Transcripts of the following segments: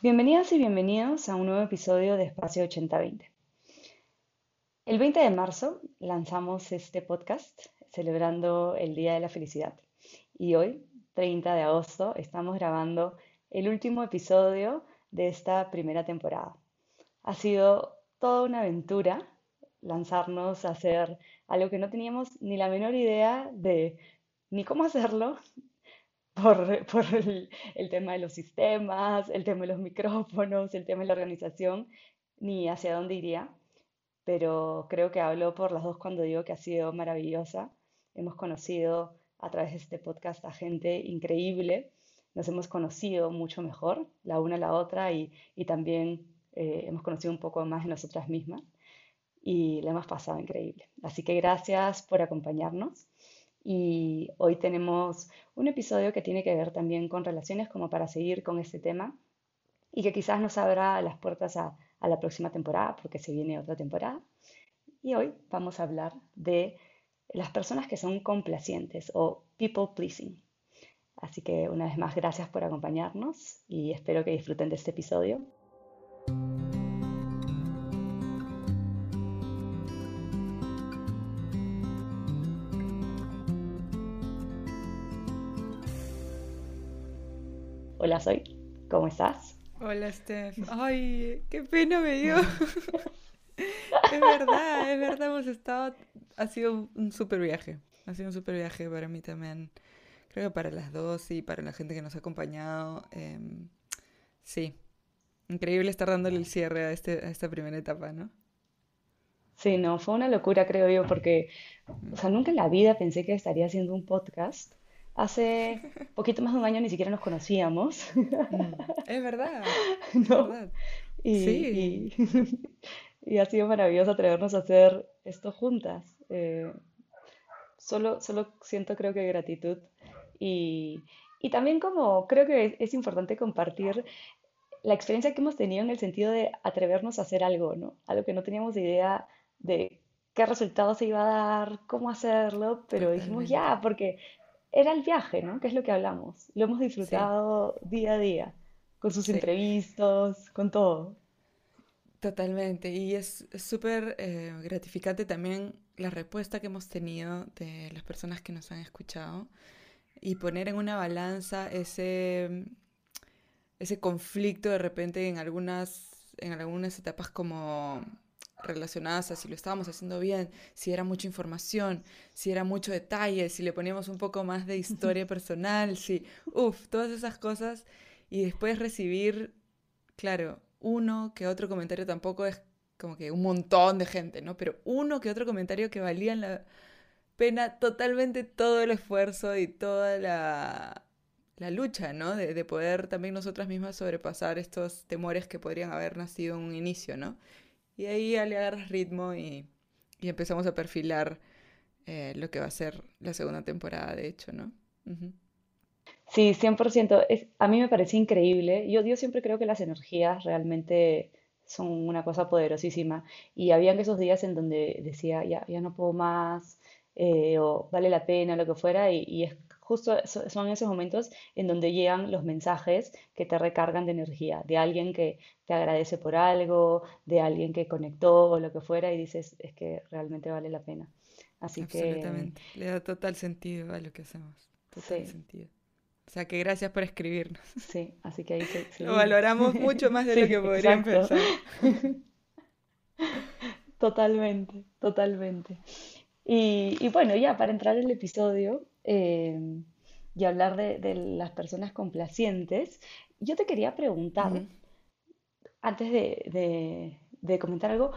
Bienvenidas y bienvenidos a un nuevo episodio de Espacio 8020. El 20 de marzo lanzamos este podcast celebrando el Día de la Felicidad y hoy, 30 de agosto, estamos grabando el último episodio de esta primera temporada. Ha sido toda una aventura lanzarnos a hacer algo que no teníamos ni la menor idea de ni cómo hacerlo, por, el, tema de los sistemas, el tema de los micrófonos, el tema de la organización, ni hacia dónde iría, pero creo que hablo por las dos cuando digo que ha sido maravillosa. Hemos conocido a través de este podcast a gente increíble, nos hemos conocido mucho mejor, la una a la otra, y, también eh, hemos conocido un poco más de nosotras mismas y la hemos pasado increíble. Así que gracias por acompañarnos y hoy tenemos un episodio que tiene que ver también con relaciones como para seguir con este tema y que quizás nos abra las puertas a, la próxima temporada porque se viene otra temporada. Y hoy vamos a hablar de las personas que son complacientes o people pleasing. Así que una vez más, gracias por acompañarnos y espero que disfruten de este episodio. Hola, Soy. ¿Cómo estás? Hola, Steph. Ay, qué pena me dio. es verdad, es verdad, hemos estado... Ha sido un súper viaje. Ha sido un súper viaje para mí también. Creo que para las dos y para la gente que nos ha acompañado. Em, sí. Increíble estar dándole el cierre a, este, a esta primera etapa, ¿no? Sí, no, fue una locura, creo yo, porque, o sea, nunca en la vida pensé que estaría haciendo un podcast Hace poquito más de un año ni siquiera nos conocíamos. Mm, es verdad. Es verdad. Y, sí. y, ha sido maravilloso atrevernos a hacer esto juntas. Eh, solo, solo siento creo que gratitud. Y, y también como creo que es, importante compartir la experiencia que hemos tenido en el sentido de atrevernos a hacer algo, ¿no? Algo que no teníamos idea de qué resultado se iba a dar, cómo hacerlo, pero dijimos ya, porque era el viaje, ¿no? Que es lo que hablamos. Lo hemos disfrutado día a día, con sus imprevistos, con todo. Totalmente. Y es súper eh, gratificante también la respuesta que hemos tenido de las personas que nos han escuchado y poner en una balanza ese, ese conflicto de repente en algunas, en algunas etapas como relacionadas a si lo estábamos haciendo bien, si era mucha información, si era mucho detalle, si le poníamos un poco más de historia personal, si, uff, todas esas cosas. Y después recibir, claro, uno que otro comentario tampoco es como que un montón de gente, ¿no? Pero uno que otro comentario que valía la pena totalmente todo el esfuerzo y toda la, la lucha, ¿no? De, de, poder también nosotras mismas sobrepasar estos temores que podrían haber nacido en un inicio, ¿no? Y ahí le agarras ritmo y, empezamos a perfilar eh, lo que va a ser la segunda temporada, de hecho, ¿no? Sí, 100%. Es, a mí me parece increíble. Yo, yo siempre creo que las energías realmente son una cosa poderosísima. Y habían esos días en donde decía, ya, ya no puedo más, eh, o vale la pena, lo que fuera, y, y es justo son esos momentos en donde llegan los mensajes que te recargan de energía, de alguien que te agradece por algo, de alguien que conectó o lo que fuera y dices, es que realmente vale la pena. Así Absolutamente. Le da total sentido a lo que hacemos. Total sentido. O sea, que gracias por escribirnos. Sí, así que ahí se, Lo valoramos mucho más de lo que podría empezar. totalmente, totalmente. Y, y, bueno, ya para entrar en el episodio, Em, y hablar de, las personas complacientes, yo te quería preguntar, antes de, comentar algo,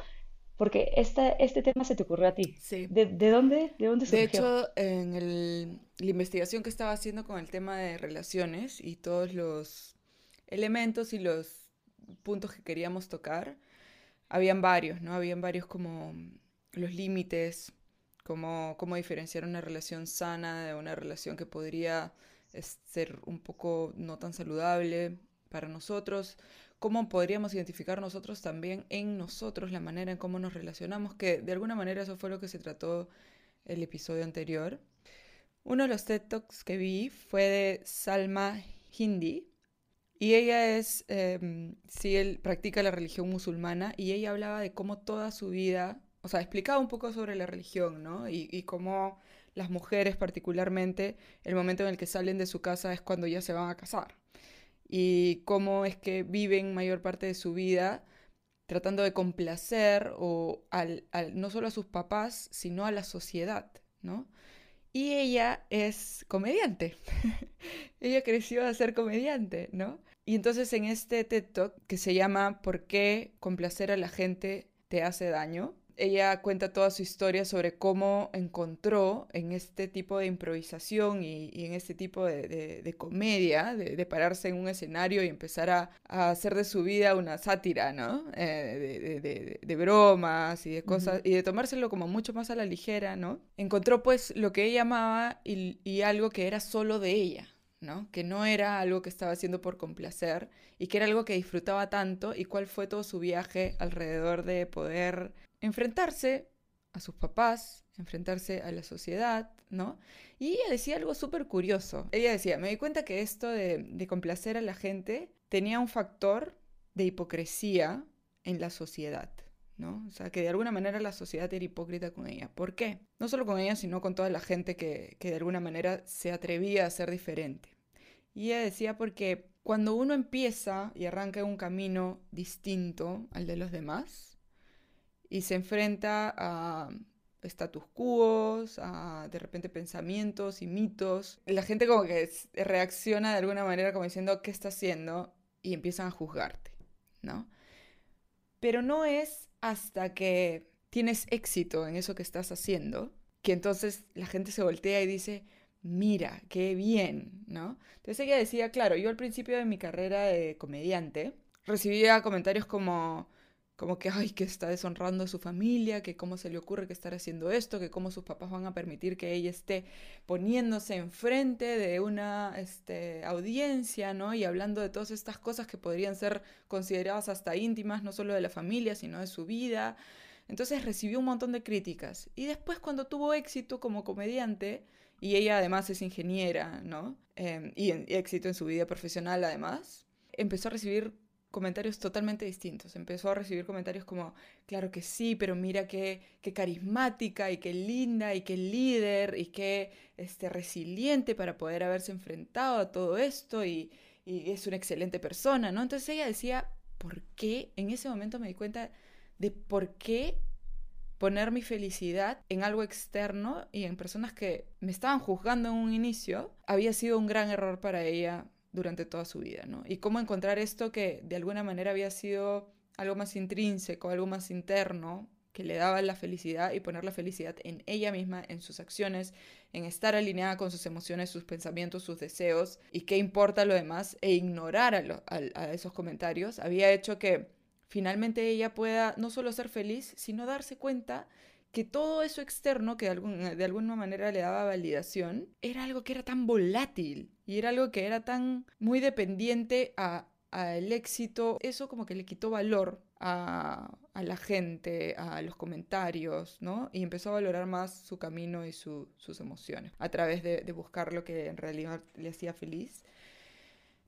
porque este, este tema se te ocurrió a ti. Sí. ¿De, dónde, de dónde surgió? De hecho, en la investigación que estaba haciendo con el tema de relaciones y todos los elementos y los puntos que queríamos tocar, habían varios, ¿no? Habían varios como los límites, cómo, cómo diferenciar una relación sana de una relación que podría ser un poco no tan saludable para nosotros, cómo podríamos identificar nosotros también en nosotros la manera en cómo nos relacionamos, que de alguna manera eso fue lo que se trató el episodio anterior. Uno de los TED Talks que vi fue de Salma Hindi Y ella es, eh, sí, él practica la religión musulmana y ella hablaba de cómo toda su vida, o sea, explicaba un poco sobre la religión, ¿no? Y, cómo las mujeres particularmente, el momento en el que salen de su casa es cuando ya se van a casar. Y cómo es que viven mayor parte de su vida tratando de complacer o al, al, no solo a sus papás, sino a la sociedad, ¿no? Y ella es comediante. ella creció a ser comediante, ¿no? Y entonces en este TED Talk que se llama ¿Por qué complacer a la gente te hace daño? Ella cuenta toda su historia sobre cómo encontró en este tipo de improvisación y, y en este tipo de, de, de comedia, de, de, pararse en un escenario y empezar a, a, hacer de su vida una sátira, ¿no? Eh, de, bromas y de cosas, uh -huh. y de tomárselo como mucho más a la ligera, ¿no? Encontró pues lo que ella amaba y, y algo que era solo de ella, ¿no? Que no era algo que estaba haciendo por complacer y que era algo que disfrutaba tanto y cuál fue todo su viaje alrededor de poder enfrentarse a sus papás, enfrentarse a la sociedad, ¿no? Y ella decía algo súper curioso. Ella decía, me di cuenta que esto de, complacer a la gente tenía un factor de hipocresía en la sociedad, ¿no? O sea, que de alguna manera la sociedad era hipócrita con ella. ¿Por qué? No solo con ella, sino con toda la gente que, que de alguna manera se atrevía a ser diferente. Y ella decía porque cuando uno empieza y arranca un camino distinto al de los demás, y se enfrenta a status quo, a de repente pensamientos y mitos. La gente como que reacciona de alguna manera como diciendo, ¿qué está haciendo? Y empiezan a juzgarte, ¿no? Pero no es hasta que tienes éxito en eso que estás haciendo que entonces la gente se voltea y dice, mira, qué bien, ¿no? Entonces ella decía, claro, yo al principio de mi carrera de comediante recibía comentarios como, como que, ay, que está deshonrando a su familia, que cómo se le ocurre que estar haciendo esto, que cómo sus papás van a permitir que ella esté poniéndose enfrente de una este, audiencia, ¿no? Y hablando de todas estas cosas que podrían ser consideradas hasta íntimas, no solo de la familia, sino de su vida. Entonces recibió un montón de críticas. Y después cuando tuvo éxito como comediante, y ella además es ingeniera, ¿no? Eh, y, y éxito en su vida profesional además, empezó a recibir comentarios totalmente distintos. Empezó a recibir comentarios como, claro que sí, pero mira qué, qué carismática y qué linda y qué líder y qué este, resiliente para poder haberse enfrentado a todo esto y, y es una excelente persona, ¿no? Entonces ella decía, ¿por qué? En ese momento me di cuenta de por qué poner mi felicidad en algo externo y en personas que me estaban juzgando en un inicio había sido un gran error para ella durante toda su vida, ¿no? Y cómo encontrar esto que de alguna manera había sido algo más intrínseco, algo más interno, que le daba la felicidad y poner la felicidad en ella misma, en sus acciones, en estar alineada con sus emociones, sus pensamientos, sus deseos y qué importa lo demás e ignorar a, a esos comentarios, había hecho que finalmente ella pueda no solo ser feliz, sino darse cuenta que todo eso externo que de, algún, de, alguna manera le daba validación era algo que era tan volátil y era algo que era tan muy dependiente a, al éxito. Eso como que le quitó valor a, a, la gente, a los comentarios, ¿no? Y empezó a valorar más su camino y su, sus emociones a través de, buscar lo que en realidad le hacía feliz.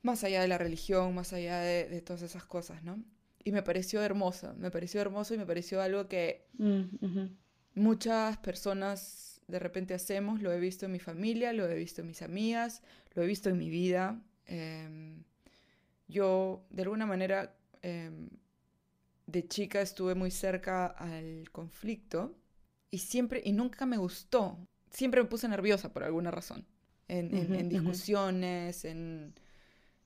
Más allá de la religión, más allá de, todas esas cosas, ¿no? Y me pareció hermoso, me pareció hermoso y me pareció algo que... Mm muchas personas de repente hacemos, lo he visto en mi familia, lo he visto en mis amigas, lo he visto en mi vida. Eh, yo, de alguna manera, eh, de chica estuve muy cerca al conflicto y siempre, y nunca me gustó, siempre me puse nerviosa por alguna razón, en, en, uh -huh, en discusiones, uh -huh. en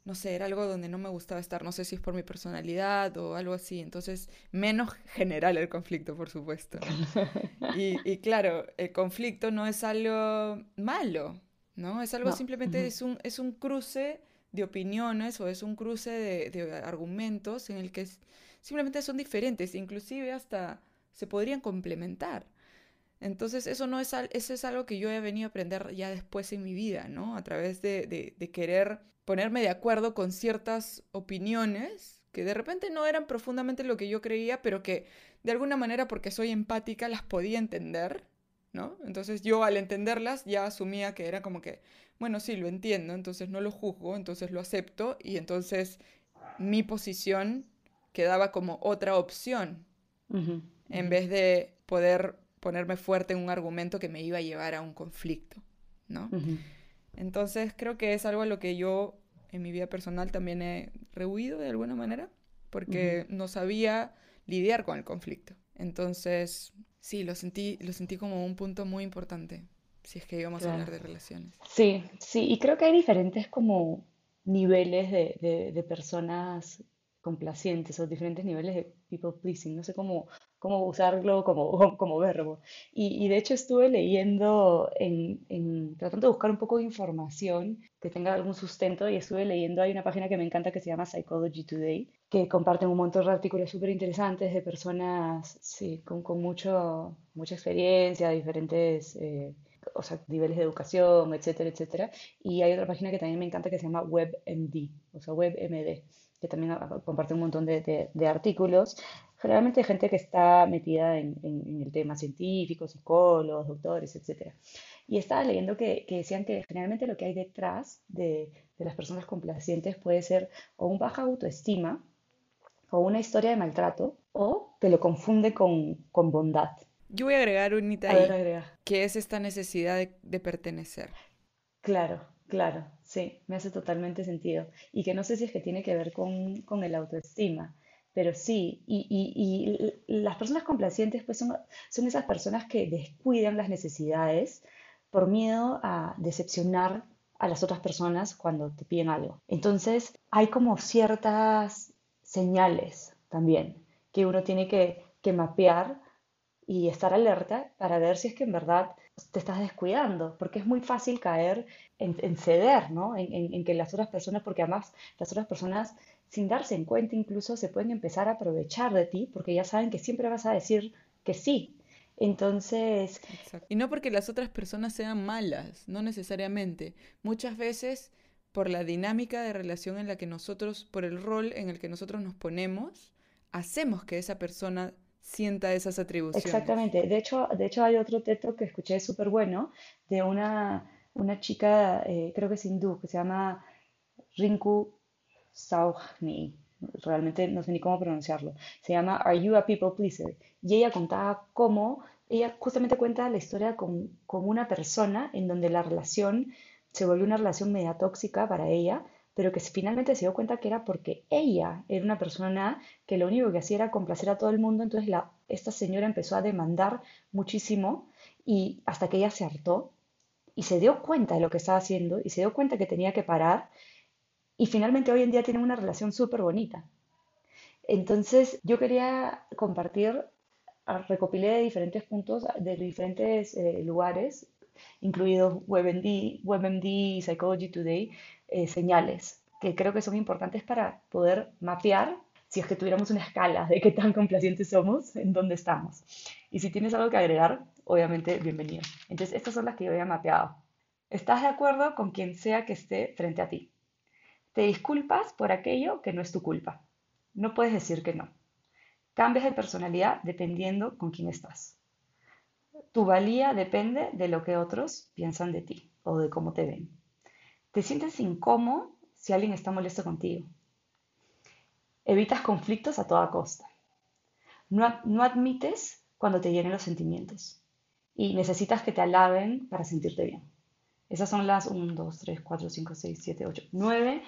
no sé, era algo donde no me gustaba estar, no sé si es por mi personalidad o algo así, entonces menos general el conflicto, por supuesto. Y, y claro, el conflicto no es algo malo, ¿no? Es algo no. simplemente, uh -huh. es, un, es un cruce de opiniones o es un cruce de, de argumentos en el que es, simplemente son diferentes, inclusive hasta se podrían complementar. Entonces eso no es, eso es algo que yo he venido a aprender ya después en mi vida, ¿no? A través de, de, de querer ponerme de acuerdo con ciertas opiniones que de repente no eran profundamente lo que yo creía, pero que de alguna manera porque soy empática las podía entender, ¿no? Entonces yo al entenderlas ya asumía que era como que, bueno, sí, lo entiendo, entonces no lo juzgo, entonces lo acepto y entonces mi posición quedaba como otra opción en vez de poder ponerme fuerte en un argumento que me iba a llevar a un conflicto, ¿no? Entonces creo que es algo a lo que yo en mi vida personal también he rehuido de alguna manera, porque no sabía lidiar con el conflicto. Entonces, sí, lo sentí, lo sentí como un punto muy importante, si es que íbamos a hablar de relaciones. Sí, sí, y creo que hay diferentes como niveles de, de personas complacientes o diferentes niveles de people pleasing, no sé cómo, cómo usarlo como, como verbo. Y, de hecho estuve leyendo, en, en, tratando de buscar un poco de información que tenga algún sustento y estuve leyendo, hay una página que me encanta que se llama Psychology Today, que comparten un montón de artículos súper interesantes de personas sí, con, con mucho, mucha experiencia, diferentes... Eh, o sea, niveles de educación, etcétera, etcétera. Y hay otra página que también me encanta que se llama WebMD, o sea, WebMD, que también comparte un montón de, de artículos generalmente gente que está metida en, el tema científico, psicólogos, doctores, etc. Y estaba leyendo que, decían que generalmente lo que hay detrás de, las personas complacientes puede ser o un baja autoestima, o una historia de maltrato, o que lo confunde con, bondad. Yo voy a agregar un ahí, que es esta necesidad de, pertenecer. Claro, claro, sí, me hace totalmente sentido. Y que no sé si es que tiene que ver con, con el autoestima pero sí, y, las personas complacientes pues son, son esas personas que descuidan las necesidades por miedo a decepcionar a las otras personas cuando te piden algo. Entonces hay como ciertas señales también que uno tiene que, mapear y estar alerta para ver si es que en verdad te estás descuidando, porque es muy fácil caer en, ceder, ¿no? En, en, que las otras personas, porque además las otras personas sin darse en cuenta incluso se pueden empezar a aprovechar de ti porque ya saben que siempre vas a decir que sí. Entonces... Y no porque las otras personas sean malas, no necesariamente. Muchas veces por la dinámica de relación en la que nosotros, por el rol en el que nosotros nos ponemos, hacemos que esa persona sienta esas atribuciones. Exactamente. De hecho, de hecho hay otro texto que escuché súper bueno de una, una chica, eh, creo que es hindú, que se llama Rinku Sauhni, realmente no sé ni cómo pronunciarlo, se llama Are You a People Pleaser? Y ella contaba cómo, ella justamente cuenta la historia con, una persona en donde la relación se volvió una relación media tóxica para ella, pero que finalmente se dio cuenta que era porque ella era una persona que lo único que hacía era complacer a todo el mundo, entonces esta señora empezó a demandar muchísimo y hasta que ella se hartó y se dio cuenta de lo que estaba haciendo y se dio cuenta que tenía que parar y finalmente hoy en día tienen una relación súper bonita. Entonces yo quería compartir, ah, recopilé de diferentes puntos, de diferentes eh, lugares, incluidos WebMD, WebMD y Psychology Today, eh, señales que creo que son importantes para poder mapear si es que tuviéramos una escala de qué tan complacientes somos, en dónde estamos. Y si tienes algo que agregar, obviamente, bienvenido. Entonces, estas son las que yo había mapeado. ¿Estás de acuerdo con quien sea que esté frente a ti? Te disculpas por aquello que no es tu culpa. No puedes decir que no. Cambias de personalidad dependiendo con quién estás. Tu valía depende de lo que otros piensan de ti o de cómo te ven. Te sientes incómodo si alguien está molesto contigo. Evitas conflictos a toda costa. No, no admites cuando te llenen los sentimientos y necesitas que te alaben para sentirte bien. Esas son las 1, 2, 3, 4, 5, 6, 7, 8, 9,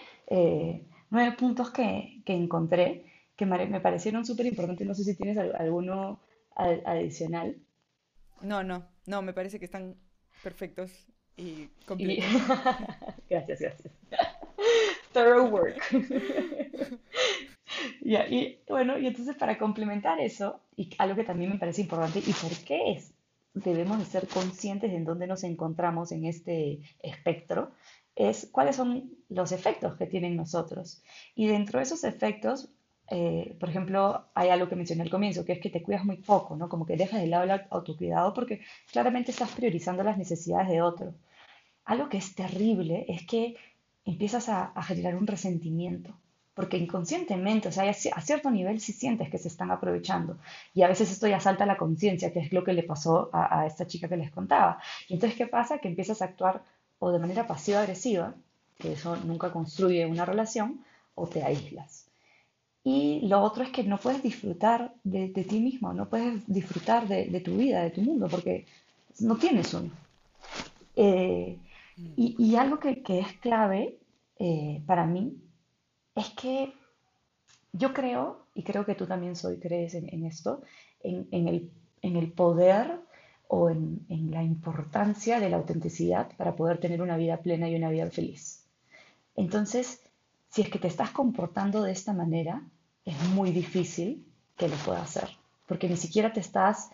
puntos que, que, encontré que me parecieron súper importantes. No sé si tienes alguno adicional. No, no, no, me parece que están perfectos y completos. gracias, gracias. Thorough work. y bueno, y entonces para complementar eso, y algo que también me parece importante, ¿y por qué es debemos de ser conscientes de en dónde nos encontramos en este espectro, es cuáles son los efectos que tienen nosotros. Y dentro de esos efectos, eh, por ejemplo, hay algo que mencioné al comienzo, que es que te cuidas muy poco, ¿no? Como que dejas de lado el autocuidado porque claramente estás priorizando las necesidades de otro. Algo que es terrible es que empiezas a generar un resentimiento porque inconscientemente, o sea, a cierto nivel sí sientes que se están aprovechando. Y a veces esto ya salta a la conciencia, que es lo que le pasó a, esta chica que les contaba. Y entonces, ¿qué pasa? Que empiezas a actuar o de manera pasiva-agresiva, que eso nunca construye una relación, o te aíslas. Y lo otro es que no puedes disfrutar de, ti mismo, no puedes disfrutar de, tu vida, de tu mundo, porque no tienes uno. Eh, y, algo que, es clave eh, para mí es que yo creo, y creo que tú también soy, crees en, esto, en, el, poder o en, la importancia de la autenticidad para poder tener una vida plena y una vida feliz. Entonces, si es que te estás comportando de esta manera, es muy difícil que lo puedas hacer, porque ni siquiera te estás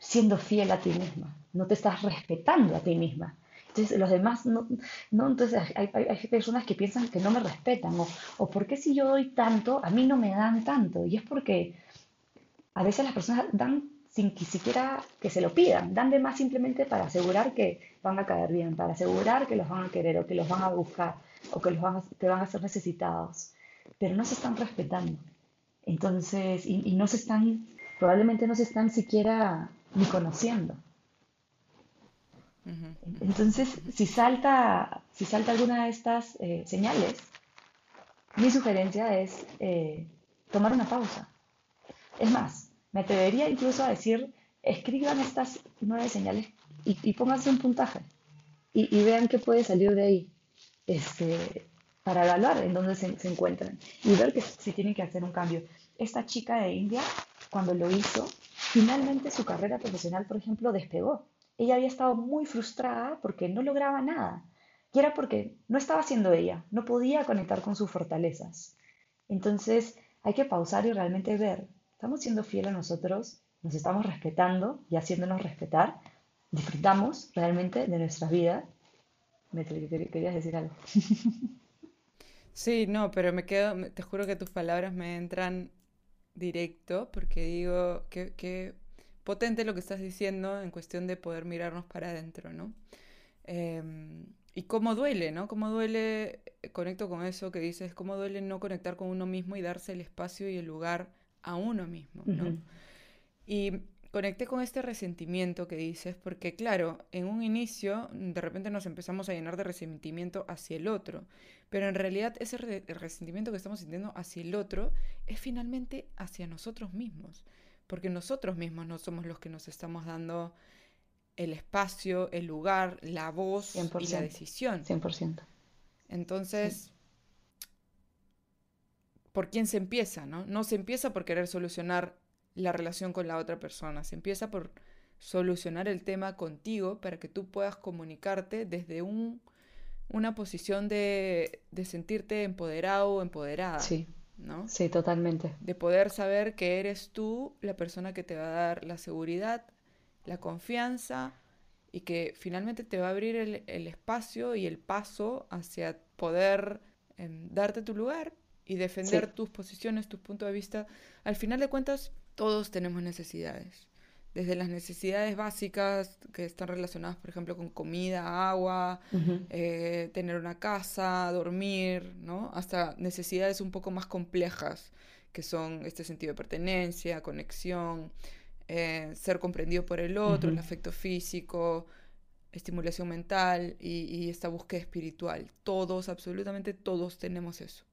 siendo fiel a ti misma, no te estás respetando a ti misma. Entonces, los demás no, no entonces hay, hay, personas que piensan que no me respetan, o, o por qué si yo doy tanto, a mí no me dan tanto, y es porque a veces las personas dan sin que siquiera que se lo pidan, dan de más simplemente para asegurar que van a caer bien, para asegurar que los van a querer o que los van a buscar o que los van a, que van a ser necesitados, pero no se están respetando. Entonces, y, no se están, probablemente no se están siquiera ni conociendo. Entonces, si salta, si salta alguna de estas eh, señales, mi sugerencia es eh, tomar una pausa. Es más, me atrevería incluso a decir, escriban estas nueve señales y, y pónganse un puntaje y, vean qué puede salir de ahí este, para evaluar en dónde se, se, encuentran y ver que si tienen que hacer un cambio. Esta chica de India, cuando lo hizo, finalmente su carrera profesional, por ejemplo, despegó ella había estado muy frustrada porque no lograba nada. Y era porque no estaba siendo ella, no podía conectar con sus fortalezas. Entonces hay que pausar y realmente ver, ¿estamos siendo fieles a nosotros? ¿Nos estamos respetando y haciéndonos respetar? ¿Disfrutamos realmente de nuestra vida? Me querías decir algo. Sí, no, pero me quedo, te juro que tus palabras me entran directo porque digo que potente lo que estás diciendo en cuestión de poder mirarnos para adentro, ¿no? Em, y cómo duele, ¿no? Cómo duele, eh, conecto con eso que dices, cómo duele no conectar con uno mismo y darse el espacio y el lugar a uno mismo, ¿no? Y conecté con este resentimiento que dices, porque claro, en un inicio de repente nos empezamos a llenar de resentimiento hacia el otro, pero en realidad ese resentimiento que estamos sintiendo hacia el otro es finalmente hacia nosotros mismos porque nosotros mismos no somos los que nos estamos dando el espacio, el lugar, la voz y la decisión. 100%. Entonces, ¿por quién se empieza? No? no se empieza por querer solucionar la relación con la otra persona, se empieza por solucionar el tema contigo para que tú puedas comunicarte desde un, una posición de, de sentirte empoderado o empoderada. Sí. ¿No? Sí, totalmente. De poder saber que eres tú la persona que te va a dar la seguridad, la confianza y que finalmente te va a abrir el, espacio y el paso hacia poder em, darte tu lugar y defender tus posiciones, tus puntos de vista. Al final de cuentas, todos tenemos necesidades desde las necesidades básicas que están relacionadas, por ejemplo, con comida, agua, eh, tener una casa, dormir, ¿no? Hasta necesidades un poco más complejas, que son este sentido de pertenencia, conexión, eh, ser comprendido por el otro, el afecto físico, estimulación mental y, y esta búsqueda espiritual. Todos, absolutamente todos tenemos eso.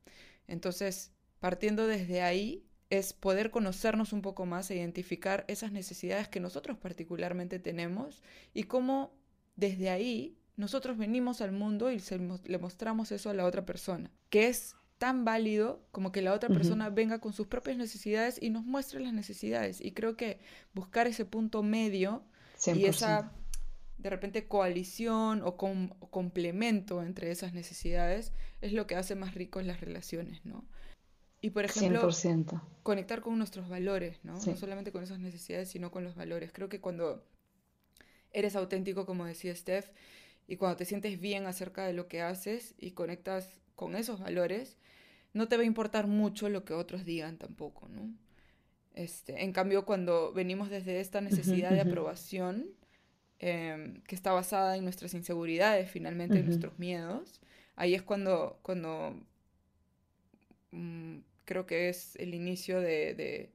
Entonces, partiendo desde ahí, es poder conocernos un poco más e identificar esas necesidades que nosotros particularmente tenemos y cómo desde ahí nosotros venimos al mundo y le mostramos eso a la otra persona, que es tan válido como que la otra persona venga con sus propias necesidades y nos muestre las necesidades. Y creo que buscar ese punto medio y esa de repente coalición o, complemento entre esas necesidades es lo que hace más rico las relaciones, ¿no? Y por ejemplo, conectar con nuestros valores, ¿no? No solamente con esas necesidades, sino con los valores. Creo que cuando eres auténtico, como decía Steph, y cuando te sientes bien acerca de lo que haces y conectas con esos valores, no te va a importar mucho lo que otros digan tampoco, ¿no? Este, en cambio, cuando venimos desde esta necesidad de aprobación, em, que está basada en nuestras inseguridades, finalmente, en nuestros miedos, ahí es cuando, cuando mm, creo que es el inicio de,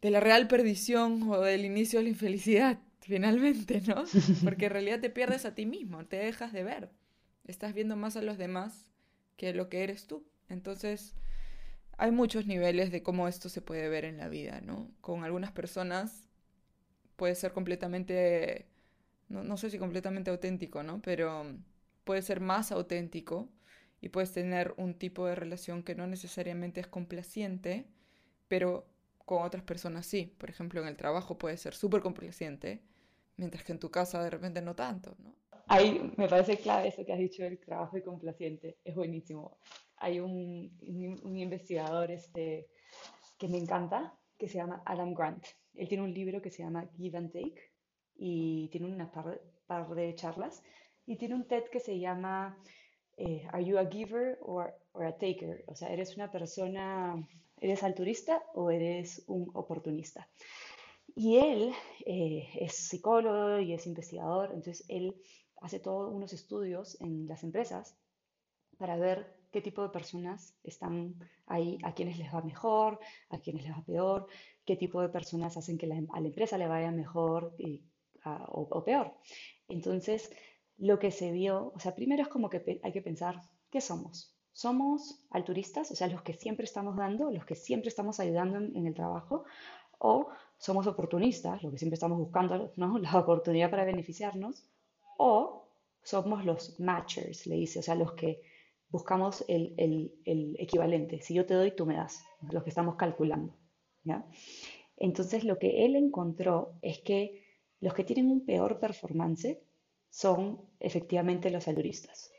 de, la real perdición o del inicio de la infelicidad, finalmente, ¿no? Porque en realidad te pierdes a ti mismo, te dejas de ver. Estás viendo más a los demás que lo que eres tú. Entonces, hay muchos niveles de cómo esto se puede ver en la vida, ¿no? Con algunas personas puede ser completamente, no, no sé si completamente auténtico, ¿no? Pero puede ser más auténtico y puedes tener un tipo de relación que no necesariamente es complaciente, pero con otras personas sí. Por ejemplo, en el trabajo puede ser súper complaciente, mientras que en tu casa de repente no tanto, ¿no? Ahí me parece clave eso que has dicho del trabajo y complaciente, es buenísimo. Hay un, un, investigador este, que me encanta, que se llama Adam Grant. Él tiene un libro que se llama Give and Take y tiene una par, par de charlas y tiene un TED que se llama eh, Are you a giver or, or, a taker? O sea, ¿eres una persona, eres altruista o eres un oportunista? Y él eh, es psicólogo y es investigador, entonces él hace todos unos estudios en las empresas para ver qué tipo de personas están ahí, a quienes les va mejor, a quienes les va peor, qué tipo de personas hacen que a la empresa le vaya mejor o, o, peor. Entonces, lo que se vio, o sea, primero es como que hay que pensar, ¿qué somos? ¿Somos alturistas, o sea, los que siempre estamos dando, los que siempre estamos ayudando en, el trabajo? ¿O somos oportunistas, los que siempre estamos buscando ¿no? la oportunidad para beneficiarnos? ¿O somos los matchers, le dice, o sea, los que buscamos el, el, el equivalente. Si yo te doy, tú me das, los que estamos calculando. ¿ya? Entonces, lo que él encontró es que los que tienen un peor performance son efectivamente los alturistas,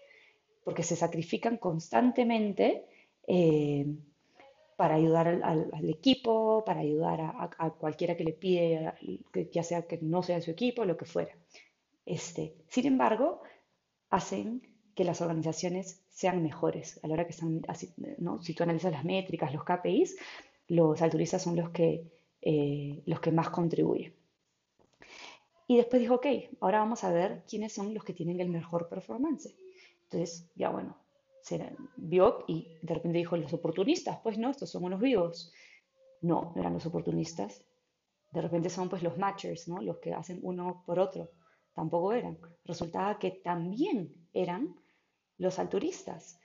porque se sacrifican constantemente eh, para ayudar al, equipo, para ayudar a, cualquiera que le pide, ya sea que no sea su equipo, lo que fuera. Este, sin embargo, hacen que las organizaciones sean mejores. A la hora que están, ¿no? si tú analizas las métricas, los KPIs, los alturistas son los que, eh, los que más contribuyen. Y después dijo, ok, ahora vamos a ver quiénes son los que tienen el mejor performance. Entonces, ya bueno, se vio y de repente dijo, los oportunistas, pues no, estos son unos vivos. No, no eran los oportunistas. De repente son pues los matchers, ¿no? Los que hacen uno por otro. Tampoco eran. Resultaba que también eran los alturistas.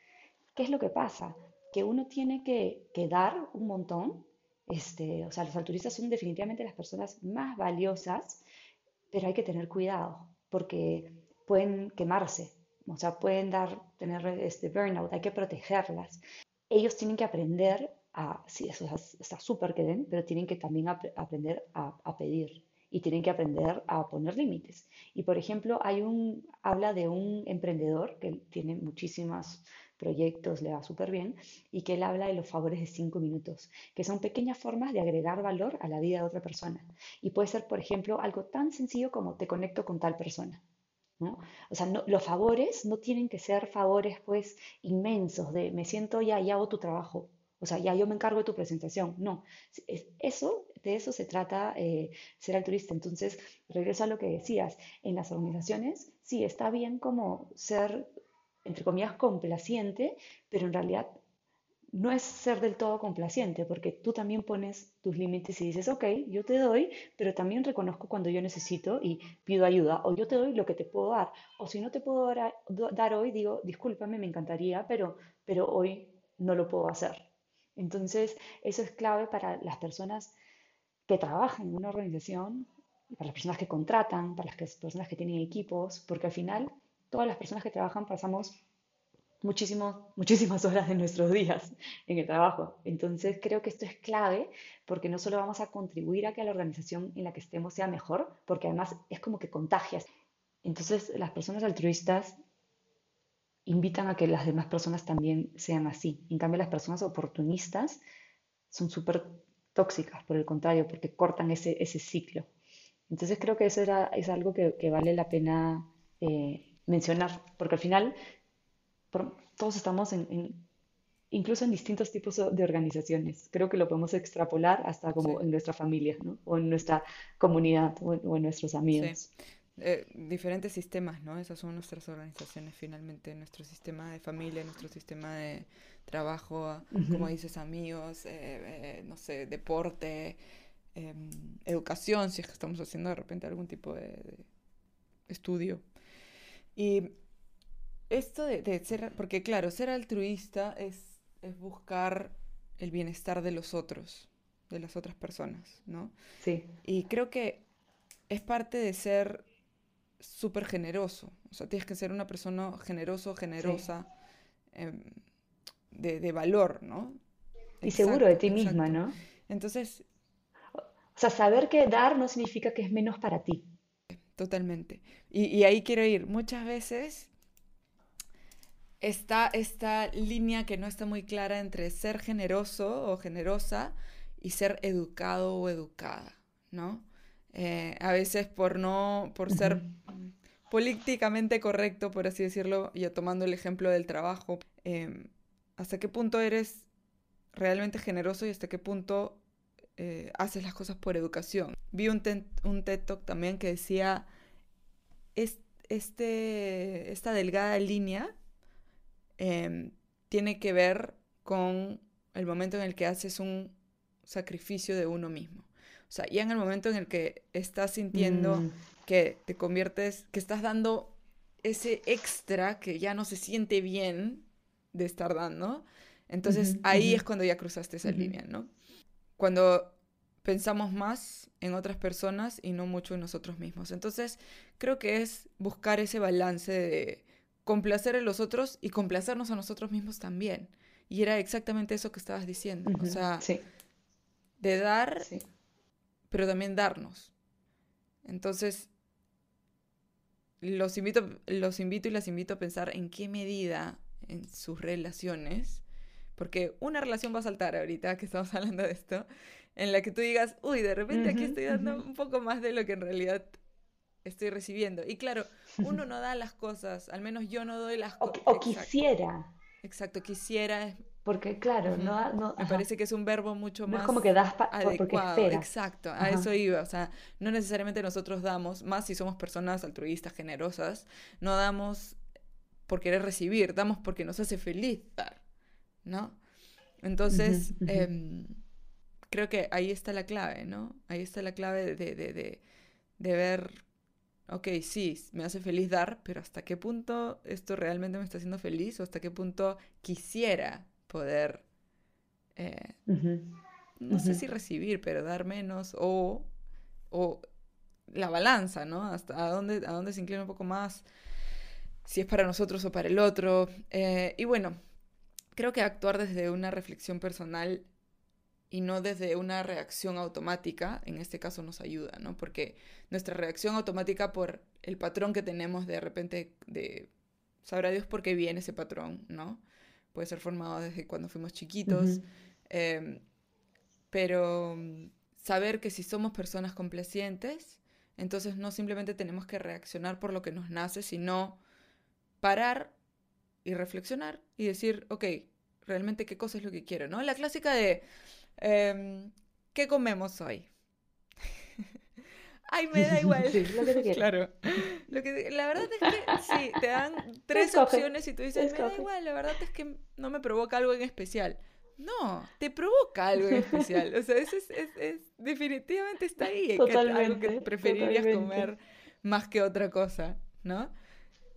¿Qué es lo que pasa? Que uno tiene que, que dar un montón. Este, o sea, los alturistas son definitivamente las personas más valiosas pero hay que tener cuidado porque pueden quemarse, o sea, pueden dar, tener este burnout, hay que protegerlas. Ellos tienen que aprender a, sí, eso está súper que den, pero tienen que también aprender a, a, pedir y tienen que aprender a poner límites. Y por ejemplo, hay un, habla de un emprendedor que tiene muchísimas proyectos, le va súper bien, y que él habla de los favores de cinco minutos, que son pequeñas formas de agregar valor a la vida de otra persona. Y puede ser, por ejemplo, algo tan sencillo como te conecto con tal persona. ¿no? O sea, los favores no tienen que ser favores pues inmensos de me siento ya y hago tu trabajo. O sea, ya yo me encargo de tu presentación. No, eso, de eso se trata eh, ser altruista. Entonces, regreso a lo que decías. En las organizaciones, sí, está bien como ser entre comillas, complaciente, pero en realidad no es ser del todo complaciente, porque tú también pones tus límites y dices, ok, yo te doy, pero también reconozco cuando yo necesito y pido ayuda, o yo te doy lo que te puedo dar, o si no te puedo dar, hoy, digo, discúlpame, me encantaría, pero, pero hoy no lo puedo hacer. Entonces, eso es clave para las personas que trabajan en una organización, para las personas que contratan, para las personas que tienen equipos, porque al final todas las personas que trabajan pasamos muchísimo, muchísimas horas de nuestros días en el trabajo. Entonces creo que esto es clave porque no solo vamos a contribuir a que la organización en la que estemos sea mejor, porque además es como que contagias. Entonces las personas altruistas invitan a que las demás personas también sean así. En cambio las personas oportunistas son súper tóxicas, por el contrario, porque cortan ese, ese ciclo. Entonces creo que eso era, es algo que, que vale la pena eh, mencionar, porque al final todos estamos en, incluso en distintos tipos de organizaciones. Creo que lo podemos extrapolar hasta como en nuestra familia, ¿no? O en nuestra comunidad o en, nuestros amigos. Eh, diferentes sistemas, ¿no? Esas son nuestras organizaciones finalmente, nuestro sistema de familia, nuestro sistema de trabajo, como dices, amigos, eh, no sé, deporte, em, educación, si es que estamos haciendo de repente algún tipo de, estudio. Y esto de, ser, porque claro, ser altruista es, es buscar el bienestar de los otros, de las otras personas, ¿no? Sí. Y creo que es parte de ser súper generoso. O sea, tienes que ser una persona generoso, generosa, em, de, valor, ¿no? Y seguro de ti misma, ¿no? Entonces... O sea, saber que dar no significa que es menos para ti. Totalmente. Y, ahí quiero ir. Muchas veces está esta línea que no está muy clara entre ser generoso o generosa y ser educado o educada, ¿no? Eh, a veces por no, por ser políticamente correcto, por así decirlo, ya tomando el ejemplo del trabajo, em, hasta qué punto eres realmente generoso y hasta qué punto eh, haces las cosas por educación. Vi un, un TED Talk también que decía, este, esta delgada línea em, tiene que ver con el momento en el que haces un sacrificio de uno mismo. O sea, ya en el momento en el que estás sintiendo mm. que te conviertes, que estás dando ese extra que ya no se siente bien de estar dando, entonces ahí es cuando ya cruzaste esa línea, ¿no? Cuando pensamos más en otras personas y no mucho en nosotros mismos. Entonces, creo que es buscar ese balance de complacer a los otros y complacernos a nosotros mismos también. Y era exactamente eso que estabas diciendo. O sea, de dar pero también darnos. Entonces, los invito, los invito y las invito a pensar en qué medida en sus relaciones, porque una relación va a saltar ahorita que estamos hablando de esto, en la que tú digas, uy, de repente aquí estoy dando un poco más de lo que en realidad estoy recibiendo. Y claro, uno no da las cosas, al menos yo no doy las cosas. O, quisiera. Exacto, quisiera porque claro, no, no Me parece que es un verbo mucho más es como que das porque esperas. Exacto, a eso iba. O sea, no necesariamente nosotros damos, más si somos personas altruistas, generosas, no damos por querer recibir, damos porque nos hace feliz dar, ¿no? Entonces, em, creo que ahí está la clave, ¿no? Ahí está la clave de, de, de, de ver ok, sí, me hace feliz dar, pero ¿hasta qué punto esto realmente me está haciendo feliz? ¿O hasta qué punto quisiera poder, eh, no sé si recibir, pero dar menos o, o la balanza, ¿no? Hasta a dónde, a dónde se inclina un poco más, si es para nosotros o para el otro. Eh, y bueno, creo que actuar desde una reflexión personal y no desde una reacción automática, en este caso nos ayuda, ¿no? Porque nuestra reacción automática por el patrón que tenemos de repente de sabrá Dios por qué viene ese patrón, ¿no? puede ser formado desde cuando fuimos chiquitos, em, pero mm, saber que si somos personas complacientes, entonces no simplemente tenemos que reaccionar por lo que nos nace, sino parar y reflexionar y decir, ok, realmente qué cosa es lo que quiero, ¿no? La clásica de, em, ¿qué comemos hoy? Ay, me da igual. Sí, lo que Claro. Lo que, la verdad es que sí, te dan tres opciones y tú dices, me da igual, la verdad es que no me provoca algo en especial. No, te provoca algo en especial. O sea, eso es, es, es definitivamente está ahí. Totalmente, algo que preferirías comer más que otra cosa, ¿no?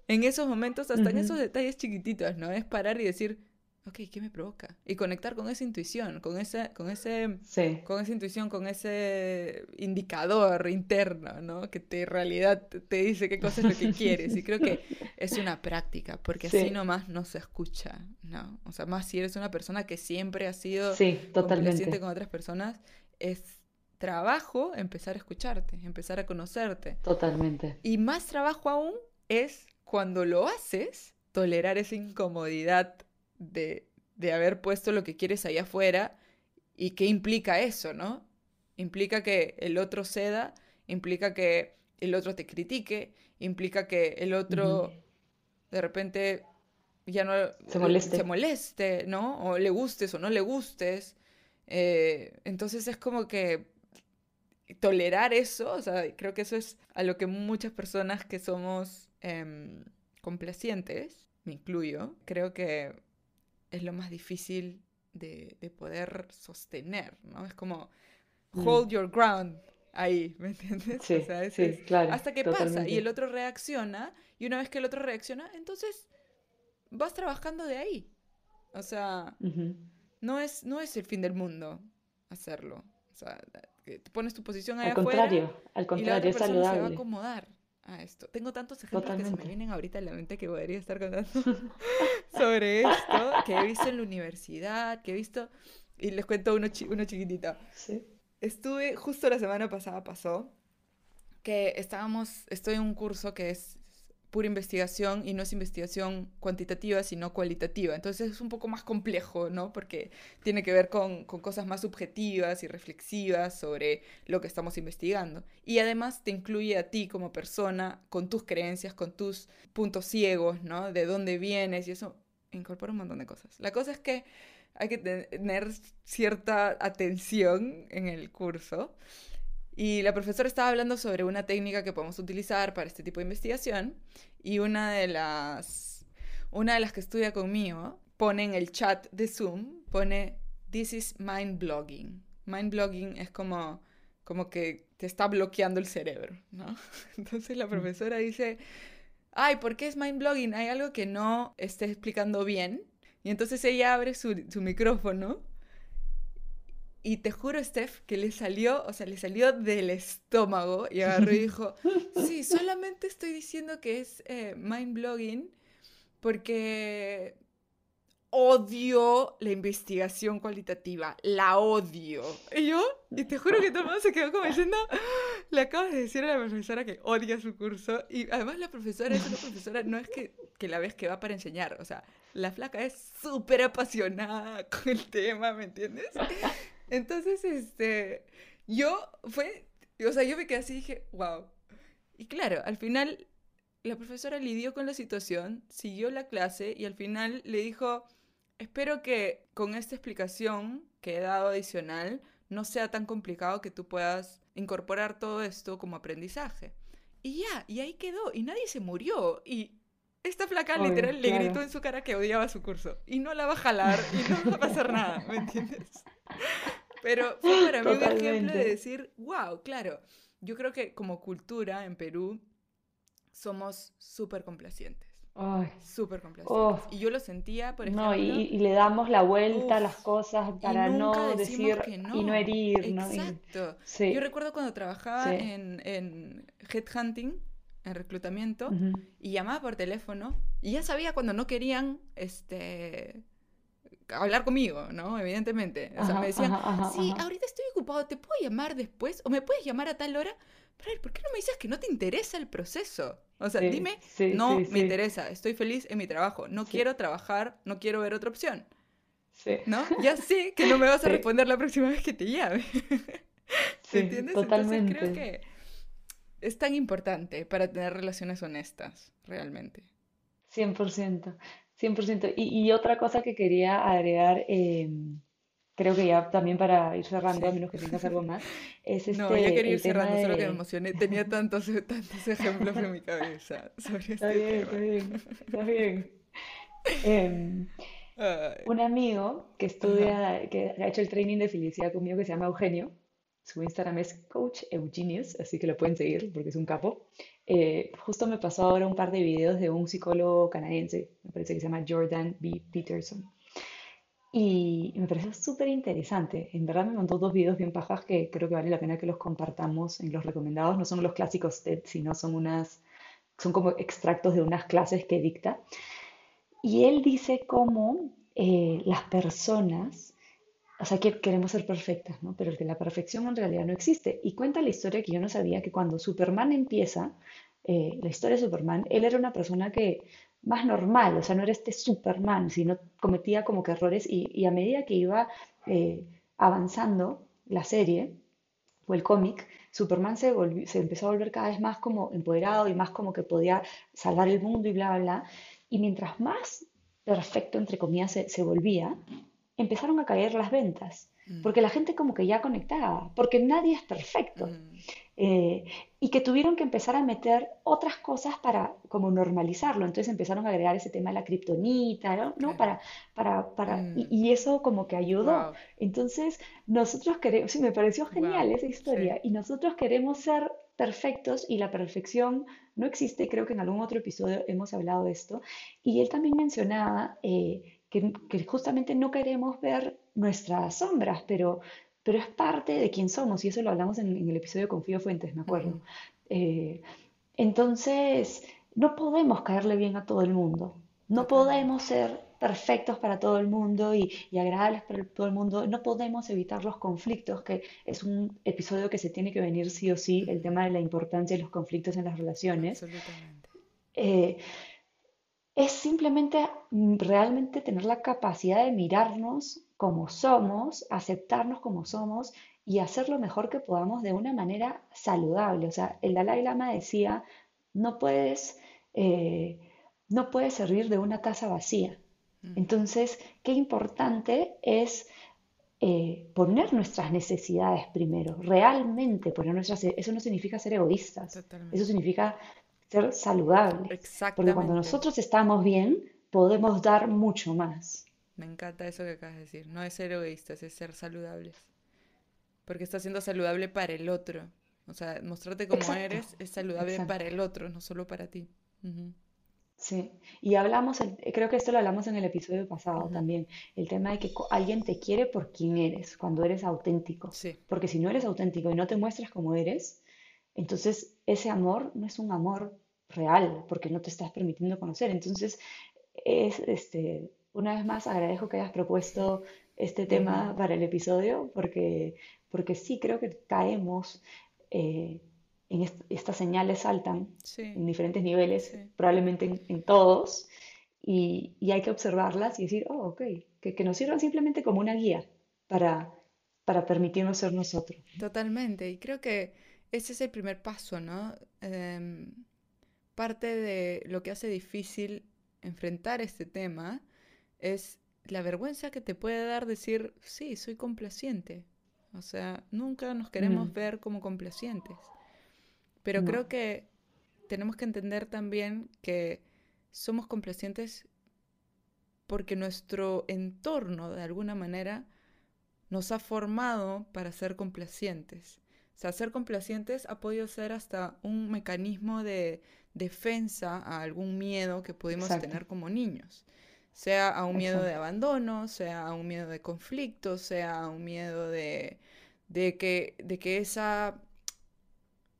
En esos momentos, hasta en esos detalles chiquititos, ¿no? Es parar y decir, ok, ¿qué me provoca? Y conectar con esa intuición, con ese, con ese, con esa intuición, con ese indicador interno, ¿no? Que te, en realidad te dice qué cosa es lo que quieres. Y creo que es una práctica, porque así nomás no se escucha, ¿no? O sea, más si eres una persona que siempre ha sido sí, totalmente. con otras personas, es trabajo empezar a escucharte, empezar a conocerte. Totalmente. Y más trabajo aún es cuando lo haces, tolerar esa incomodidad de, haber puesto lo que quieres ahí afuera y qué implica eso, ¿no? Implica que el otro ceda, implica que el otro te critique, implica que el otro de repente ya no se moleste. se moleste, ¿no? O le gustes o no le gustes. Eh, entonces es como que tolerar eso, o sea, creo que eso es a lo que muchas personas que somos em, complacientes, me incluyo, creo que es lo más difícil de, poder sostener, ¿no? Es como, mm. hold your ground ahí, ¿me entiendes? Sí, sí, claro. Hasta que pasa y el otro reacciona, y una vez que el otro reacciona, entonces vas trabajando de ahí. O sea, no, es, no es el fin del mundo hacerlo. O sea, pones tu posición ahí al contrario, al contrario, es saludable. se va a acomodar a esto. Tengo tantos ejemplos que se me vienen ahorita a la mente que podría estar contando sobre esto, que he visto en la universidad, que he visto, y les cuento uno, uno chiquitito. Sí. Estuve, justo la semana pasada pasó, que estábamos, estoy en un curso que es pura investigación y no es investigación cuantitativa, sino cualitativa. Entonces es un poco más complejo, ¿no? Porque tiene que ver con, cosas más subjetivas y reflexivas sobre lo que estamos investigando. Y además te incluye a ti como persona, con tus creencias, con tus puntos ciegos, ¿no? De dónde vienes y eso incorpora un montón de cosas. La cosa es que hay que tener cierta atención en el curso. Y la profesora estaba hablando sobre una técnica que podemos utilizar para este tipo de investigación y una de las, una de las que estudia conmigo pone en el chat de Zoom, pone, this is mind blogging. Mind blogging es como, como que te está bloqueando el cerebro, ¿no? Entonces la mm. profesora dice, ay, ¿por qué es mind blogging? Hay algo que no esté explicando bien. Y entonces ella abre su, su micrófono y te juro, Steph, que le salió, o sea, le salió del estómago y agarró y dijo, sí, solamente estoy diciendo que es eh, mind blogging porque odio la investigación cualitativa, la odio. Y yo, y te juro que todo el mundo se quedó como diciendo, le acabas de decir a la profesora que odia su curso. Y además la profesora es una profesora, no es que, que la ves que va para enseñar, o sea, la flaca es súper apasionada con el tema, ¿me entiendes? Entonces, este, yo fue, o sea, yo me quedé así y dije, wow. Y claro, al final la profesora lidió con la situación, siguió la clase y al final le dijo, espero que con esta explicación que he dado adicional no sea tan complicado que tú puedas incorporar todo esto como aprendizaje. Y ya, y ahí quedó, y nadie se murió. Y esta flaca literal le gritó en su cara que odiaba su curso. Y no la va a jalar y no va a pasar nada, ¿me entiendes? Pero fue para mí un ejemplo de decir, wow, claro, yo creo que como cultura en Perú somos súper complacientes. Súper complacientes. y yo lo sentía, por ejemplo. No, y, le damos la vuelta a las cosas para no decir y no herir. Exacto. Yo recuerdo cuando trabajaba en, en headhunting, en reclutamiento, y llamaba por teléfono, y ya sabía cuando no querían este, hablar conmigo, ¿no? Evidentemente. O sea, me decían, sí, ahorita estoy ocupado, ¿te puedo llamar después? ¿O me puedes llamar a tal hora? Pero, ¿por qué no me dices que no te interesa el proceso? O sea, dime, no me interesa, estoy feliz en mi trabajo, no quiero trabajar, no quiero ver otra opción. ¿No? Ya sé que no me vas a responder la próxima vez que te llame. ¿Entiendes? Totalmente. Entonces creo que es tan importante para tener relaciones honestas, realmente. 100%. 100%. Y, y otra cosa que quería agregar, em, creo que ya también para ir cerrando, a menos que tengas algo más, es este. No, ya quería ir cerrando, solo que me emocioné. Tenía tantos, tantos ejemplos en mi cabeza sobre está este bien, Está bien, está bien. Em, un amigo que estudia, que ha hecho el training de felicidad conmigo, que se llama Eugenio, su Instagram es Coach Eugenius, así que lo pueden seguir porque es un capo. Eh, justo me pasó ahora un par de videos de un psicólogo canadiense, me parece que se llama Jordan B. Peterson. Y me pareció súper interesante. En verdad me mandó dos videos bien pajas que creo que vale la pena que los compartamos en los recomendados. No son los clásicos TED, sino son unas, son como extractos de unas clases que dicta. Y él dice cómo eh, las personas o sea, que queremos ser perfectas, ¿no? Pero que la perfección en realidad no existe. Y cuenta la historia que yo no sabía que cuando Superman empieza, eh, la historia de Superman, él era una persona que más normal, o sea, no era este Superman, sino cometía como que errores y, a medida que iba eh, avanzando la serie o el cómic, Superman se, se empezó a volver cada vez más como empoderado y más como que podía salvar el mundo y bla, bla, bla. Y mientras más perfecto, entre comillas, se, se volvía, empezaron a caer las ventas, mm. porque la gente como que ya conectaba, porque nadie es perfecto. Mm. eh, y que tuvieron que empezar a meter otras cosas para como normalizarlo. Entonces empezaron a agregar ese tema de la kriptonita, ¿no? Para, para, para, Mm, y, y eso como que ayudó. wow, Entonces nosotros queremos, sí, me pareció genial wow, esa sí. historia, y nosotros queremos ser perfectos y la perfección no existe, creo que en algún otro episodio hemos hablado de esto, y él también mencionaba eh, que, que justamente no queremos ver nuestras sombras, pero, pero es parte de quién somos, y eso lo hablamos en, en el episodio con Fío Fuentes, me acuerdo. Ujú, Eh, entonces, no podemos caerle bien a todo el mundo, no podemos ser perfectos para todo el mundo y, y agradables para todo el mundo, no podemos evitar los conflictos, que es un episodio que se tiene que venir sí o sí, el tema de la importancia de los conflictos en las relaciones. Absolutamente. Eh, es simplemente mm, realmente tener la capacidad de mirarnos como somos, aceptarnos como somos y hacer lo mejor que podamos de una manera saludable. O sea, el Dalai Lama decía, no puedes, eh, no puedes servir de una taza vacía. Ujú, Entonces, qué importante es eh, poner nuestras necesidades primero, realmente poner nuestras... Eso no significa ser egoístas, eso significa ser saludables, porque cuando nosotros estamos bien, podemos dar mucho más. Me encanta eso que acabas de decir. No es ser egoístas, es ser saludables. Porque estás siendo saludable para el otro. O sea, mostrarte como Exacto, eres es saludable exacto. para el otro, no solo para ti. Sí, y hablamos, creo que esto lo hablamos en el episodio pasado también, el tema de que alguien te quiere por quien eres, cuando eres auténtico. Sí, Porque si no eres auténtico y no te muestras como eres, entonces ese amor no es un amor real, porque no te estás permitiendo conocer. Entonces, es, este, una vez más agradezco que hayas propuesto este tema para el episodio, porque, porque sí creo que caemos eh, en est- estas señales saltan sí, en diferentes niveles, sí. probablemente en, en todos, y, y hay que observarlas y decir, oh, ok, que, que nos sirvan simplemente como una guía para, para permitirnos ser nosotros. Totalmente. Y creo que ese es el primer paso, ¿no? Em, parte de lo que hace difícil enfrentar este tema es la vergüenza que te puede dar decir, sí, soy complaciente. O sea, nunca nos queremos Mm, ver como complacientes. Pero no, creo que tenemos que entender también que somos complacientes porque nuestro entorno, de alguna manera, nos ha formado para ser complacientes. O sea, ser complacientes ha podido ser hasta un mecanismo de defensa a algún miedo que pudimos exacto, tener como niños. Sea a un miedo de abandono, sea a un miedo de conflicto, sea a un miedo de, de que, de que esa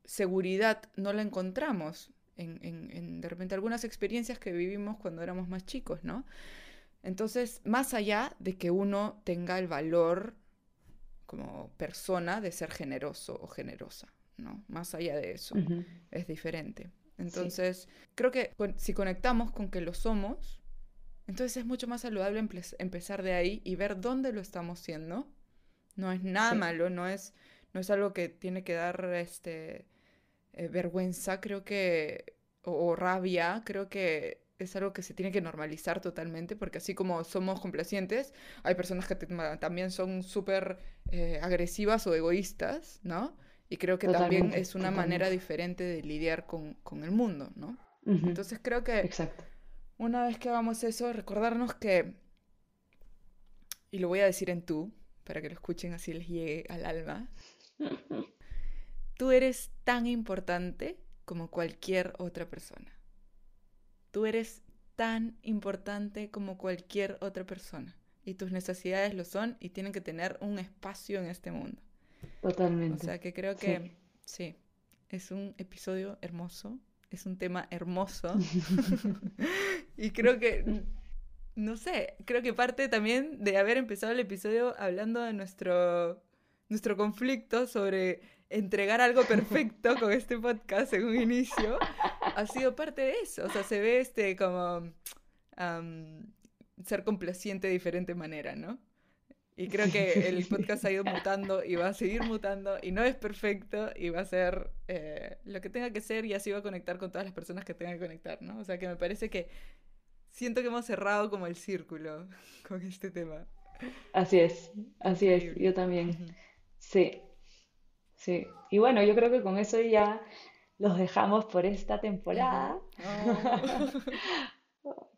seguridad no la encontramos en, en, en, de repente algunas experiencias que vivimos cuando éramos más chicos, ¿no? Entonces, más allá de que uno tenga el valor como persona de ser generoso o generosa, ¿no? Más allá de eso, es diferente. sí, Entonces, creo que con- si conectamos con que lo somos, entonces es mucho más saludable empe- empezar de ahí y ver dónde lo estamos siendo. No es nada sí, malo, no es, no es algo que tiene que dar este, eh, vergüenza, creo que, o, o rabia, creo que es algo que se tiene que normalizar totalmente, porque así como somos complacientes, hay personas que también son súper eh, agresivas o egoístas, ¿no? Y creo que también es una manera diferente de lidiar con, con el mundo, ¿no? Entonces creo que exacto. una vez que hagamos eso, recordarnos que, y lo voy a decir en tú, para que lo escuchen así les llegue al alma, tú eres tan importante como cualquier otra persona. Tú eres tan importante como cualquier otra persona. Y tus necesidades lo son y tienen que tener un espacio en este mundo. O Totalmente, sea que creo sí. que sí, es un episodio hermoso, es un tema hermoso. y creo que, no sé, creo que parte también de haber empezado el episodio hablando de nuestro, nuestro conflicto sobre entregar algo perfecto con este podcast en un inicio, ha sido parte de eso. O sea, se ve este como am, ser complaciente de diferente manera, ¿no? Y creo que el podcast ha ido mutando y va a seguir mutando y no es perfecto y va a ser eh, lo que tenga que ser y así va a conectar con todas las personas que tengan que conectar, ¿no? O sea que me parece que siento que hemos cerrado como el círculo con este tema. Así es, así es, yo también. Sí, Sí. Y bueno, yo creo que con eso ya los dejamos por esta temporada.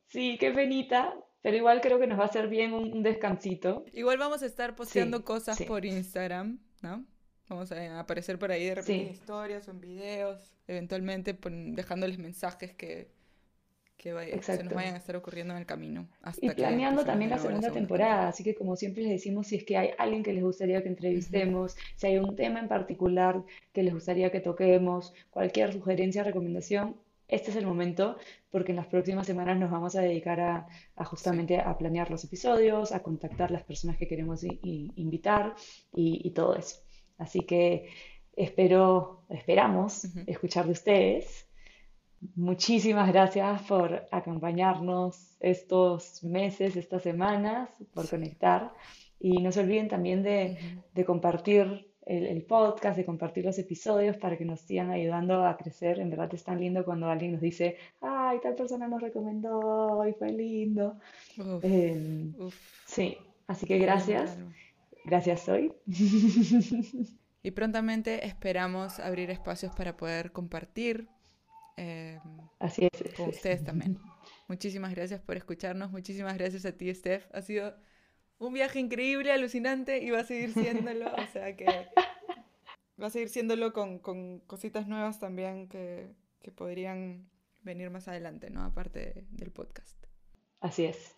Sí, qué penita, pero igual creo que nos va a hacer bien un, descansito. Igual vamos a estar posteando cosas por Instagram, ¿no? Vamos a aparecer por ahí de repente en historias o en videos, eventualmente dejándoles mensajes que, que se nos vayan a estar ocurriendo en el camino. y planeando también la segunda, temporada, así que como siempre les decimos, si es que hay alguien que les gustaría que entrevistemos, si hay un tema en particular que les gustaría que toquemos, cualquier sugerencia, recomendación, este es el momento porque en las próximas semanas nos vamos a dedicar a, justamente a planear los episodios, a contactar las personas que queremos invitar y, todo eso. Así que espero, esperamos escuchar de ustedes Muchísimas gracias por acompañarnos estos meses, estas semanas, por conectar. Y no se olviden también de, compartir el, podcast, de compartir los episodios para que nos sigan ayudando a crecer. En verdad es tan lindo cuando alguien nos dice, ay, tal persona nos recomendó y fue lindo. Em, sí, así que gracias. Gracias hoy. Y prontamente esperamos abrir espacios para poder compartir Em, Así es. Con ustedes también. Muchísimas gracias por escucharnos. Muchísimas gracias a ti, Steph. Ha sido un viaje increíble, alucinante y va a seguir siéndolo. o sea que va a seguir siéndolo con, con cositas nuevas también que, que, podrían venir más adelante, ¿no? Aparte del podcast. Así es.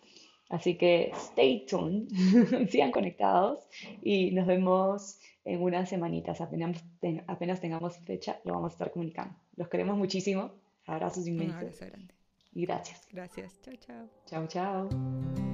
Así que stay tuned, sigan conectados y nos vemos en unas semanitas. Apenas, apenas tengamos fecha, lo vamos a estar comunicando. Los queremos muchísimo. Abrazos inmensos. Un abrazo grande. Y gracias. Gracias. Chao, chao. Chao, chao.